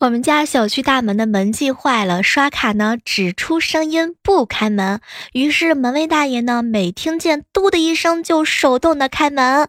我们家小区大门的门禁坏了，刷卡呢只出声音不开门，于是门卫大爷呢每听见“嘟”的一声就手动的开门。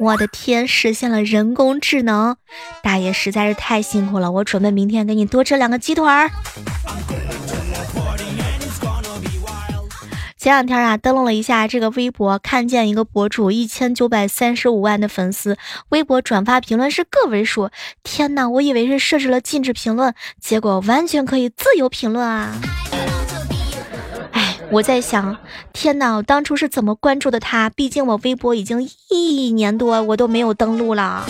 我的天，实现了人工智能，大爷实在是太辛苦了，我准备明天给你多吃两个鸡腿儿。前两天啊，登录了一下这个微博，看见一个博主一千九百三十五万的粉丝，微博转发评论是个位数。天哪，我以为是设置了禁止评论，结果完全可以自由评论啊！哎，我在想，天哪，我当初是怎么关注的他？毕竟我微博已经一年多，我都没有登录了。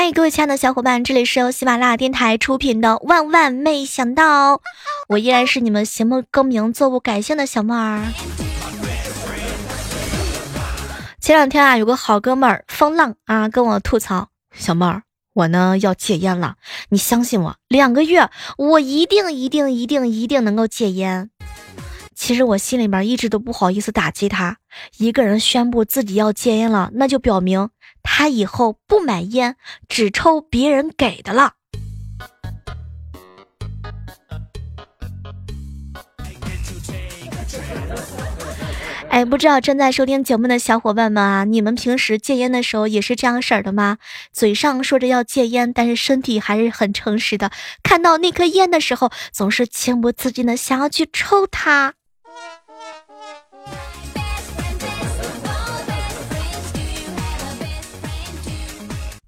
嗨，各位亲爱的小伙伴，这里是由喜马拉雅电台出品的《万万没想到》，我依然是你们行不更名、坐不改姓的小妹儿。前两天啊，有个好哥们儿风浪啊跟我吐槽：“小妹儿，我呢要戒烟了，你相信我，两个月我一定一定一定一定能够戒烟。”其实我心里面一直都不好意思打击他，一个人宣布自己要戒烟了，那就表明。他以后不买烟，只抽别人给的了。哎，不知道正在收听节目的小伙伴们啊，你们平时戒烟的时候也是这样式儿的吗？嘴上说着要戒烟，但是身体还是很诚实的。看到那颗烟的时候，总是情不自禁的想要去抽它。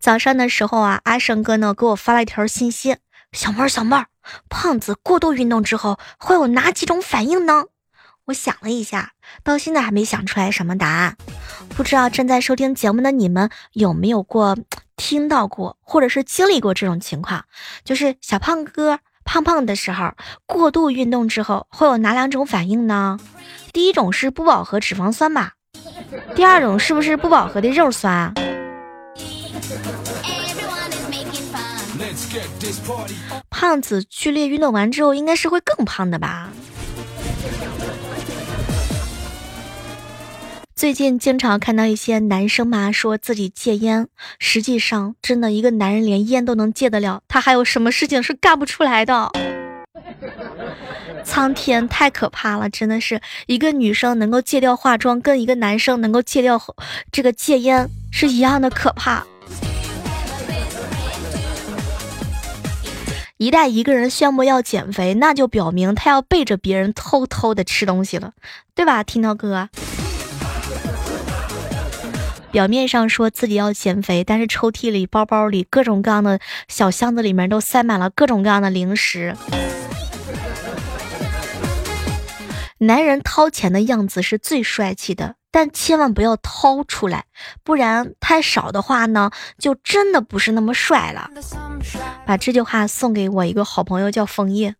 早上的时候啊，阿胜哥呢给我发了一条信息：“小妹儿，小妹儿，胖子过度运动之后会有哪几种反应呢？”我想了一下，到现在还没想出来什么答案。不知道正在收听节目的你们有没有过听到过，或者是经历过这种情况？就是小胖哥胖胖的时候，过度运动之后会有哪两种反应呢？第一种是不饱和脂肪酸吧，第二种是不是不饱和的肉酸啊胖子剧烈运动完之后，应该是会更胖的吧？最近经常看到一些男生嘛，说自己戒烟，实际上真的一个男人连烟都能戒得了，他还有什么事情是干不出来的？苍天太可怕了，真的是一个女生能够戒掉化妆，跟一个男生能够戒掉这个戒烟是一样的可怕。一旦一个人宣布要减肥，那就表明他要背着别人偷偷的吃东西了，对吧，听涛哥？表面上说自己要减肥，但是抽屉里、包包里、各种各样的小箱子里面都塞满了各种各样的零食。男人掏钱的样子是最帅气的。但千万不要掏出来，不然太少的话呢，就真的不是那么帅了。把这句话送给我一个好朋友，叫枫叶。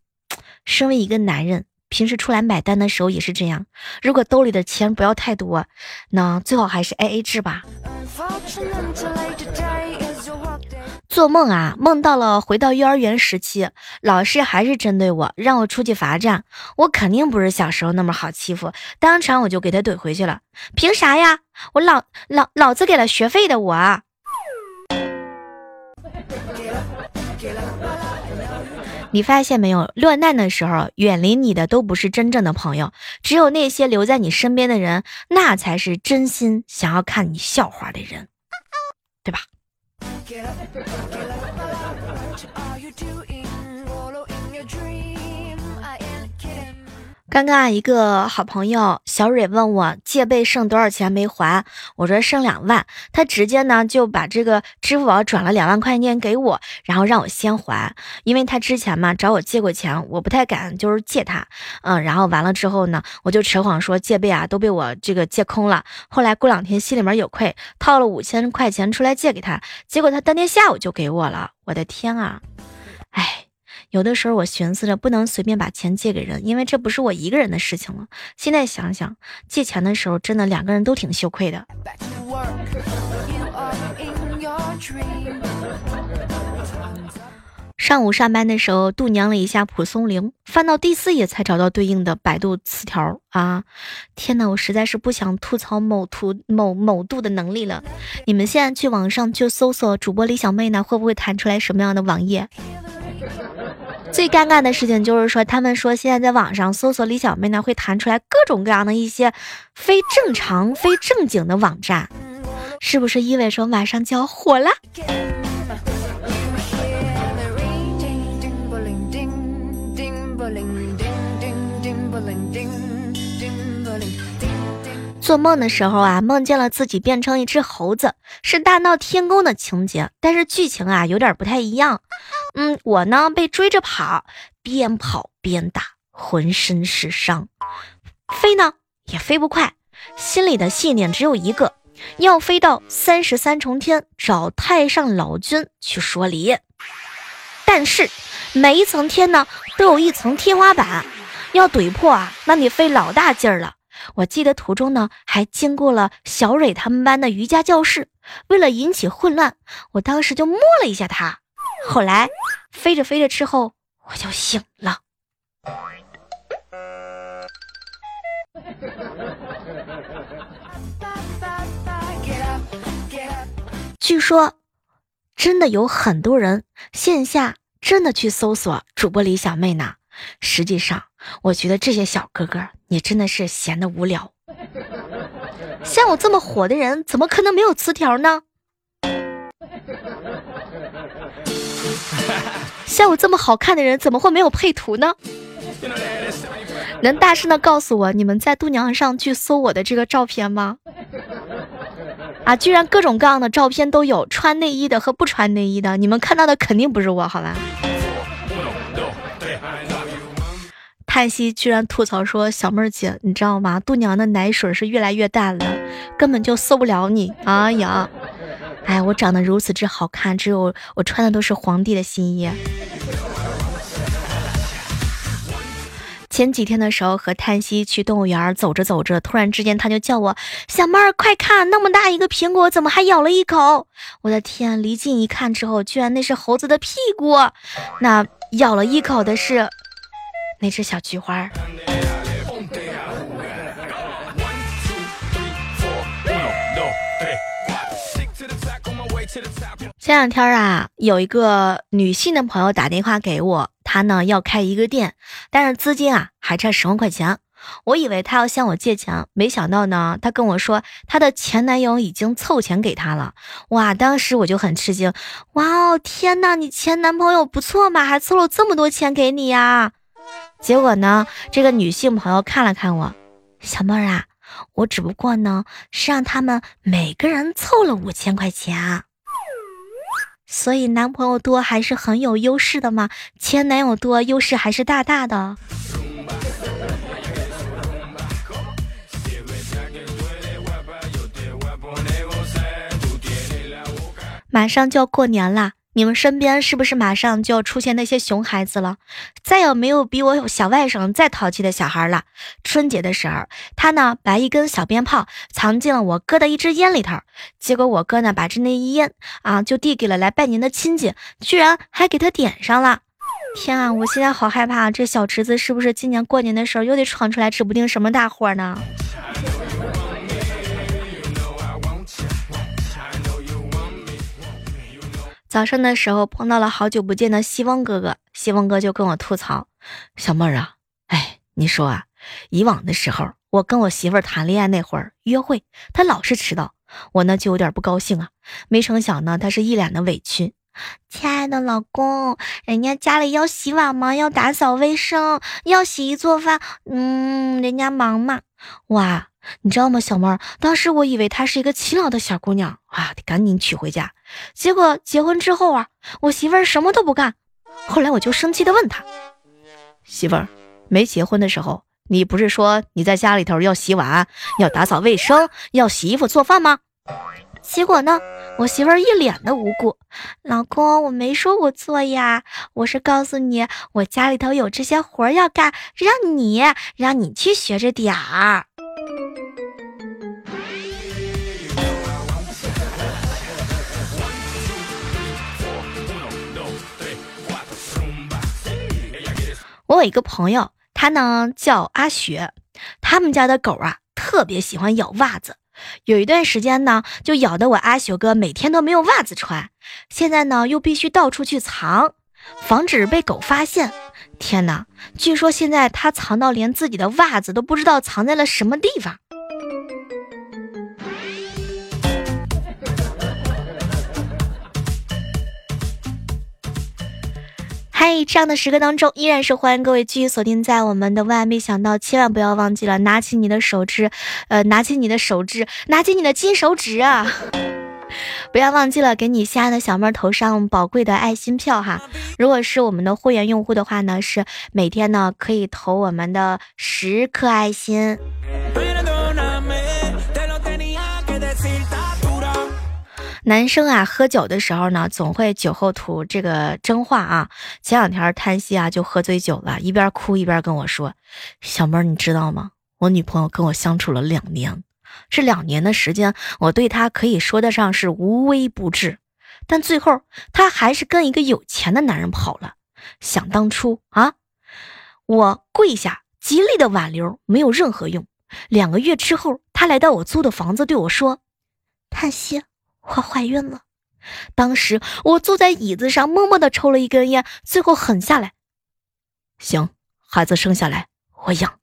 身为一个男人，平时出来买单的时候也是这样。如果兜里的钱不要太多，那最好还是 A A 制吧。做梦啊，梦到了回到幼儿园时期，老师还是针对我，让我出去罚站。我肯定不是小时候那么好欺负，当场我就给他怼回去了。凭啥呀？我老老老子给了学费的我。你发现没有？落难的时候，远离你的都不是真正的朋友，只有那些留在你身边的人，那才是真心想要看你笑话的人，对吧？quieras. 刚刚啊，一个好朋友小蕊问我借呗剩多少钱没还，我说剩两万，他直接呢就把这个支付宝转了两万块钱给我，然后让我先还，因为他之前嘛找我借过钱，我不太敢就是借他，嗯，然后完了之后呢，我就扯谎说借呗啊都被我这个借空了，后来过两天心里面有愧，套了五千块钱出来借给他，结果他当天下午就给我了，我的天啊，哎。有的时候我寻思着不能随便把钱借给人，因为这不是我一个人的事情了。现在想想，借钱的时候真的两个人都挺羞愧的。上午上班的时候，度娘了一下蒲松龄，翻到第四页才找到对应的百度词条啊！天呐，我实在是不想吐槽某图某某度的能力了。你们现在去网上去搜索主播李小妹呢，会不会弹出来什么样的网页？最尴尬的事情就是说，他们说现在在网上搜索李小妹呢，会弹出来各种各样的一些非正常、非正经的网站，是不是意味着马上就要火了？做梦的时候啊，梦见了自己变成一只猴子，是大闹天宫的情节，但是剧情啊有点不太一样。嗯，我呢被追着跑，边跑边打，浑身是伤，飞呢也飞不快，心里的信念只有一个，要飞到三十三重天找太上老君去说理。但是每一层天呢都有一层天花板，要怼破啊，那得费老大劲儿了。我记得途中呢，还经过了小蕊他们班的瑜伽教室。为了引起混乱，我当时就摸了一下它。后来飞着飞着之后，我就醒了。据说，真的有很多人线下真的去搜索主播李小妹呢。实际上，我觉得这些小哥哥，你真的是闲的无聊。像我这么火的人，怎么可能没有词条呢？像我这么好看的人，怎么会没有配图呢？能大声的告诉我，你们在度娘上去搜我的这个照片吗？啊，居然各种各样的照片都有，穿内衣的和不穿内衣的，你们看到的肯定不是我，好吧？叹息居然吐槽说：“小妹儿姐，你知道吗？度娘的奶水是越来越淡了，根本就搜不了你。哎呀，哎，我长得如此之好看，只有我穿的都是皇帝的新衣。前几天的时候和叹息去动物园走着走着，突然之间他就叫我小妹儿，快看，那么大一个苹果，怎么还咬了一口？我的天！离近一看之后，居然那是猴子的屁股，那咬了一口的是。”那只小菊花。前两天啊，有一个女性的朋友打电话给我，她呢要开一个店，但是资金啊还差十万块钱。我以为她要向我借钱，没想到呢，她跟我说她的前男友已经凑钱给她了。哇，当时我就很吃惊。哇哦，天呐，你前男朋友不错嘛，还凑了这么多钱给你呀？结果呢？这个女性朋友看了看我，小妹儿啊，我只不过呢是让他们每个人凑了五千块钱，所以男朋友多还是很有优势的嘛，前男友多优势还是大大的。马上就要过年了。你们身边是不是马上就要出现那些熊孩子了？再也没有比我小外甥再淘气的小孩了。春节的时候，他呢把一根小鞭炮藏进了我哥的一支烟里头，结果我哥呢把这那一烟啊就递给了来拜年的亲戚，居然还给他点上了。天啊，我现在好害怕，这小侄子是不是今年过年的时候又得闯出来指不定什么大祸呢？早上的时候碰到了好久不见的西风哥哥，西风哥就跟我吐槽：“小妹儿啊，哎，你说啊，以往的时候我跟我媳妇儿谈恋爱那会儿约会，她老是迟到，我呢就有点不高兴啊。没成想呢，她是一脸的委屈。亲爱的老公，人家家里要洗碗吗？要打扫卫生，要洗衣做饭。嗯，人家忙嘛。哇，你知道吗，小妹儿？当时我以为她是一个勤劳的小姑娘啊，得赶紧娶回家。结果结婚之后啊，我媳妇儿什么都不干。后来我就生气的问她：“媳妇儿，没结婚的时候，你不是说你在家里头要洗碗、要打扫卫生、要洗衣服做饭吗？”结果呢，我媳妇儿一脸的无辜。老公，我没说我做呀，我是告诉你，我家里头有这些活要干，让你让你去学着点儿。我有一个朋友，他呢叫阿雪，他们家的狗啊特别喜欢咬袜子。有一段时间呢，就咬得我阿雪哥每天都没有袜子穿。现在呢，又必须到处去藏，防止被狗发现。天哪，据说现在他藏到连自己的袜子都不知道藏在了什么地方。嗨，这样的时刻当中，依然是欢迎各位继续锁定在我们的万万没想到，千万不要忘记了拿起你的手指，呃，拿起你的手指，拿起你的金手指啊！不要忘记了给你心爱的小妹儿投上宝贵的爱心票哈。如果是我们的会员用户的话呢，是每天呢可以投我们的十颗爱心。男生啊，喝酒的时候呢，总会酒后吐这个真话啊。前两天叹息啊，就喝醉酒了，一边哭一边跟我说：“小妹儿，你知道吗？我女朋友跟我相处了两年，这两年的时间，我对她可以说得上是无微不至，但最后她还是跟一个有钱的男人跑了。想当初啊，我跪下极力的挽留，没有任何用。两个月之后，她来到我租的房子，对我说：叹息。”我怀孕了，当时我坐在椅子上，默默的抽了一根烟，最后狠下来。行，孩子生下来我养。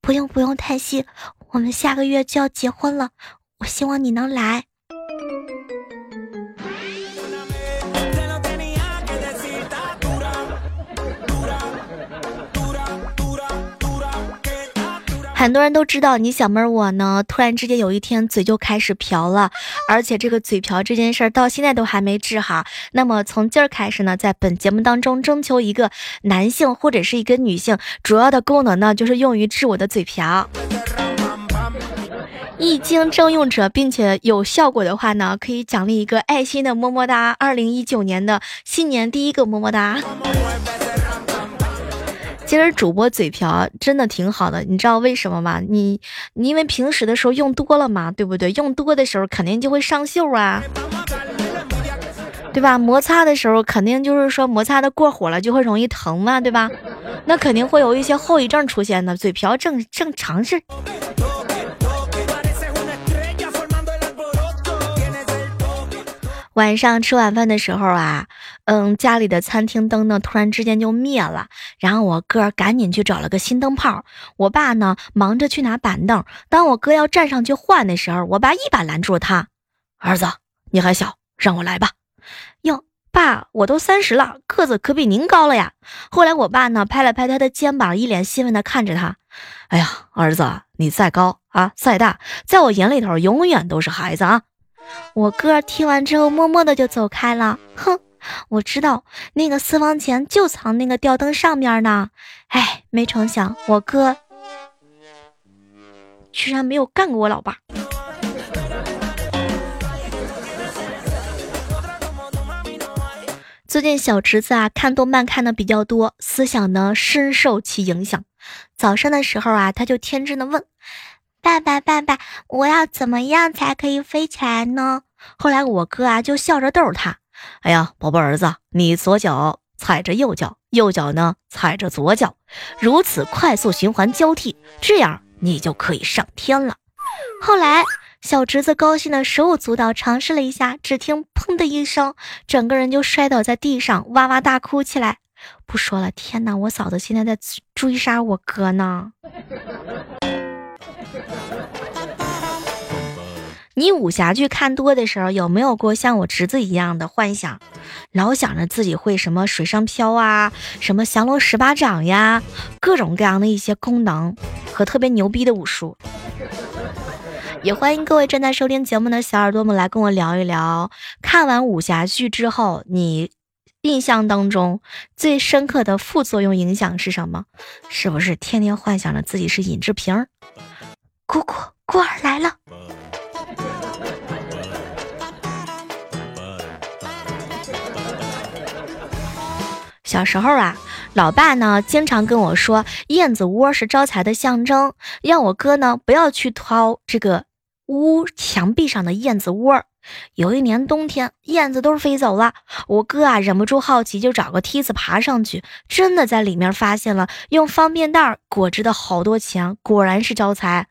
不用不用，叹息，我们下个月就要结婚了，我希望你能来。很多人都知道你小妹儿我呢，突然之间有一天嘴就开始瓢了，而且这个嘴瓢这件事儿到现在都还没治好。那么从今儿开始呢，在本节目当中征求一个男性或者是一个女性，主要的功能呢就是用于治我的嘴瓢。一经征用者并且有效果的话呢，可以奖励一个爱心的么么哒。二零一九年的新年第一个么么哒。其实主播嘴瓢真的挺好的，你知道为什么吗？你你因为平时的时候用多了嘛，对不对？用多的时候肯定就会上锈啊，对吧？摩擦的时候肯定就是说摩擦的过火了，就会容易疼嘛，对吧？那肯定会有一些后遗症出现的，嘴瓢正正常事。晚上吃晚饭的时候啊，嗯，家里的餐厅灯呢突然之间就灭了，然后我哥赶紧去找了个新灯泡，我爸呢忙着去拿板凳。当我哥要站上去换的时候，我爸一把拦住了他：“儿子，你还小，让我来吧。”哟，爸，我都三十了，个子可比您高了呀。后来我爸呢拍了拍他的肩膀，一脸欣慰的看着他：“哎呀，儿子，你再高啊，再大，在我眼里头永远都是孩子啊。”我哥听完之后，默默的就走开了。哼，我知道那个私房钱就藏那个吊灯上面呢。哎，没成想我哥居然没有干过我老爸。最近小侄子啊，看动漫看的比较多，思想呢深受其影响。早上的时候啊，他就天真的问。爸爸，爸爸，我要怎么样才可以飞起来呢？后来我哥啊就笑着逗他：“哎呀，宝贝儿子，你左脚踩着右脚，右脚呢踩着左脚，如此快速循环交替，这样你就可以上天了。”后来小侄子高兴的手舞足蹈，尝试了一下，只听“砰”的一声，整个人就摔倒在地上，哇哇大哭起来。不说了，天哪，我嫂子现在在追杀我哥呢。你武侠剧看多的时候，有没有过像我侄子一样的幻想？老想着自己会什么水上漂啊，什么降龙十八掌呀，各种各样的一些功能和特别牛逼的武术。也欢迎各位正在收听节目的小耳朵们来跟我聊一聊，看完武侠剧之后，你印象当中最深刻的副作用影响是什么？是不是天天幻想着自己是尹志平？姑姑，孤儿来了。小时候啊，老爸呢经常跟我说，燕子窝是招财的象征，让我哥呢不要去掏这个屋墙壁上的燕子窝。有一年冬天，燕子都飞走了，我哥啊忍不住好奇，就找个梯子爬上去，真的在里面发现了用方便袋裹着的好多钱，果然是招财。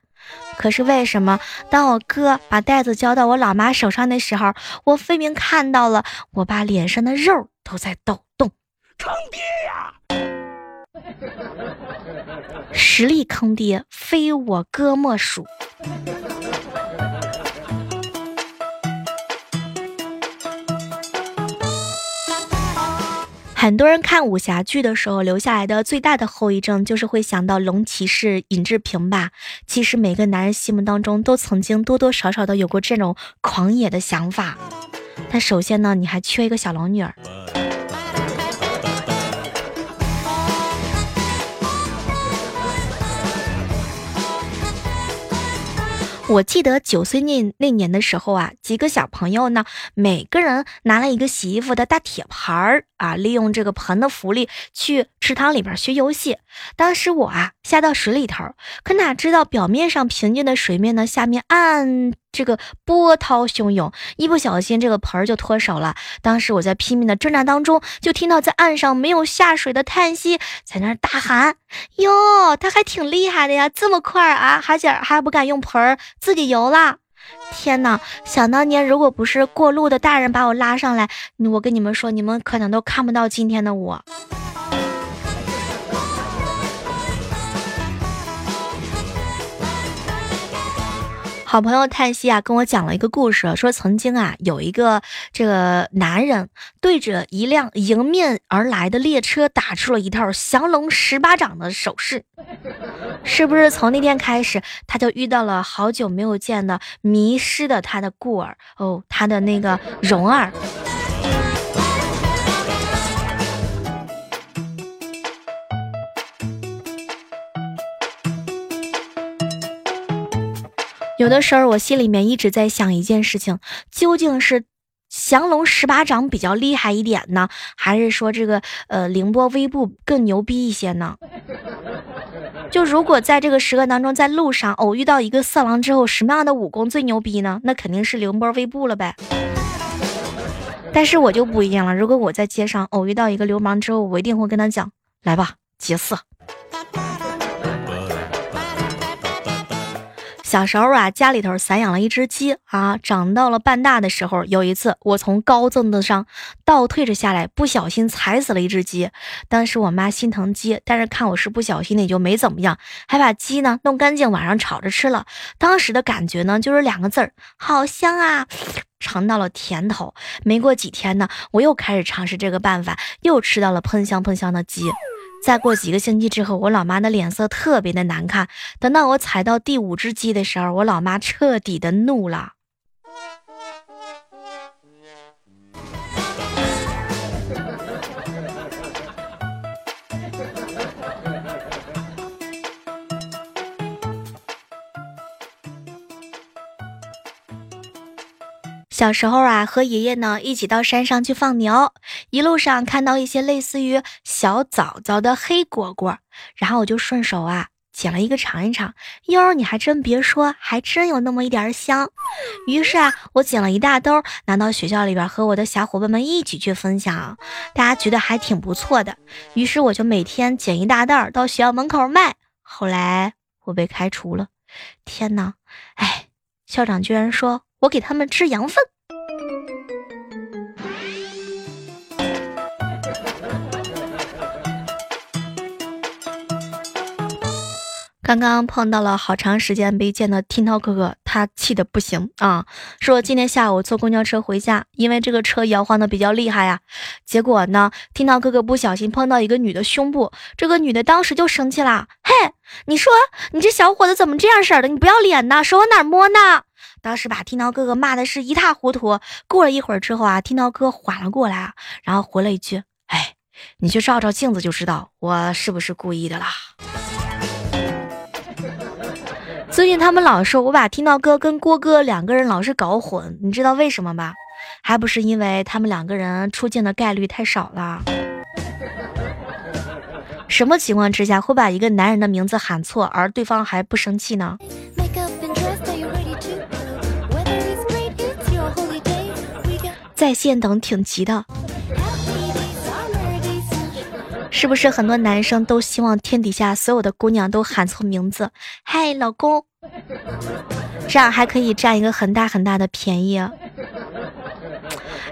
可是为什么当我哥把袋子交到我老妈手上的时候，我分明看到了我爸脸上的肉都在抖动。坑爹呀！实力坑爹，非我哥莫属。很多人看武侠剧的时候，留下来的最大的后遗症就是会想到龙骑士尹志平吧。其实每个男人心目当中都曾经多多少少的有过这种狂野的想法。但首先呢，你还缺一个小龙女儿。我记得九岁那那年的时候啊，几个小朋友呢，每个人拿了一个洗衣服的大铁盘儿啊，利用这个盆的浮力去池塘里边学游戏。当时我啊下到水里头，可哪知道表面上平静的水面呢，下面暗。这个波涛汹涌，一不小心这个盆儿就脱手了。当时我在拼命的挣扎当中，就听到在岸上没有下水的叹息，在那大喊：“哟，他还挺厉害的呀，这么快啊，还想还不敢用盆儿自己游了。”天哪！想当年，如果不是过路的大人把我拉上来，我跟你们说，你们可能都看不到今天的我。好朋友叹息啊，跟我讲了一个故事，说曾经啊，有一个这个男人对着一辆迎面而来的列车打出了一套降龙十八掌的手势，是不是从那天开始，他就遇到了好久没有见的迷失的他的故儿哦，他的那个蓉儿。有的时候，我心里面一直在想一件事情：究竟是降龙十八掌比较厉害一点呢，还是说这个呃凌波微步更牛逼一些呢？就如果在这个时刻当中，在路上偶遇到一个色狼之后，什么样的武功最牛逼呢？那肯定是凌波微步了呗。但是我就不一样了，如果我在街上偶遇到一个流氓之后，我一定会跟他讲：来吧，劫色。小时候啊，家里头散养了一只鸡啊，长到了半大的时候，有一次我从高凳子上倒退着下来，不小心踩死了一只鸡。当时我妈心疼鸡，但是看我是不小心的，也就没怎么样，还把鸡呢弄干净，晚上炒着吃了。当时的感觉呢，就是两个字儿，好香啊，尝到了甜头。没过几天呢，我又开始尝试这个办法，又吃到了喷香喷香的鸡。再过几个星期之后，我老妈的脸色特别的难看。等到我踩到第五只鸡的时候，我老妈彻底的怒了。小时候啊，和爷爷呢一起到山上去放牛，一路上看到一些类似于小枣枣的黑果果，然后我就顺手啊捡了一个尝一尝。哟，你还真别说，还真有那么一点香。于是啊，我捡了一大兜，拿到学校里边和我的小伙伴们一起去分享，大家觉得还挺不错的。于是我就每天捡一大袋到学校门口卖。后来我被开除了，天哪！哎，校长居然说。我给他们吃羊粪。刚刚碰到了好长时间没见的听涛哥哥，他气的不行啊，说今天下午坐公交车回家，因为这个车摇晃的比较厉害呀。结果呢，听涛哥哥不小心碰到一个女的胸部，这个女的当时就生气啦，嘿，你说你这小伙子怎么这样式的？你不要脸呐，手往哪儿摸呢？当时把听涛哥哥骂的是一塌糊涂。过了一会儿之后啊，听涛哥缓了过来，然后回了一句，哎，你去照照镜子就知道我是不是故意的啦。最近他们老说我把听到哥跟郭哥两个人老是搞混，你知道为什么吧？还不是因为他们两个人出镜的概率太少了。什么情况之下会把一个男人的名字喊错，而对方还不生气呢？在线等挺急的。是不是很多男生都希望天底下所有的姑娘都喊错名字？嗨，老公，这样还可以占一个很大很大的便宜。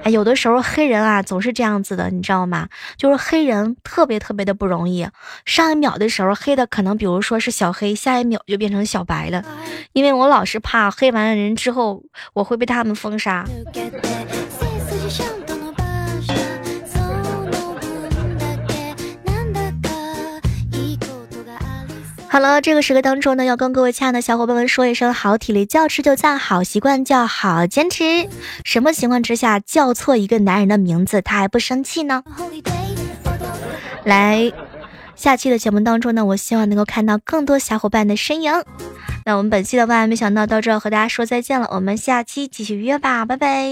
哎，有的时候黑人啊总是这样子的，你知道吗？就是黑人特别特别的不容易，上一秒的时候黑的可能比如说是小黑，下一秒就变成小白了。因为我老是怕黑完了人之后，我会被他们封杀。好了，这个时刻当中呢，要跟各位亲爱的小伙伴们说一声：好体力叫吃就赞，好习惯叫好坚持。什么情况之下叫错一个男人的名字，他还不生气呢？来，下期的节目当中呢，我希望能够看到更多小伙伴的身影。那我们本期的万万没想到到这和大家说再见了，我们下期继续约吧，拜拜。